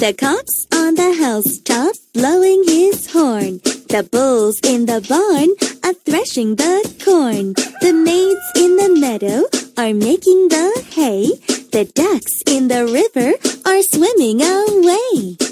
The cock's on the housetop blowing his horn. The bulls in the barn are threshing the corn. The maids in the meadow are making the hay. The ducks in the river are swimming away.